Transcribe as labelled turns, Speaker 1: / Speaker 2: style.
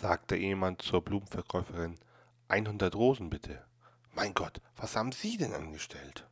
Speaker 1: sagte jemand zur Blumenverkäuferin. 100 Rosen bitte. Mein Gott, was haben Sie denn angestellt?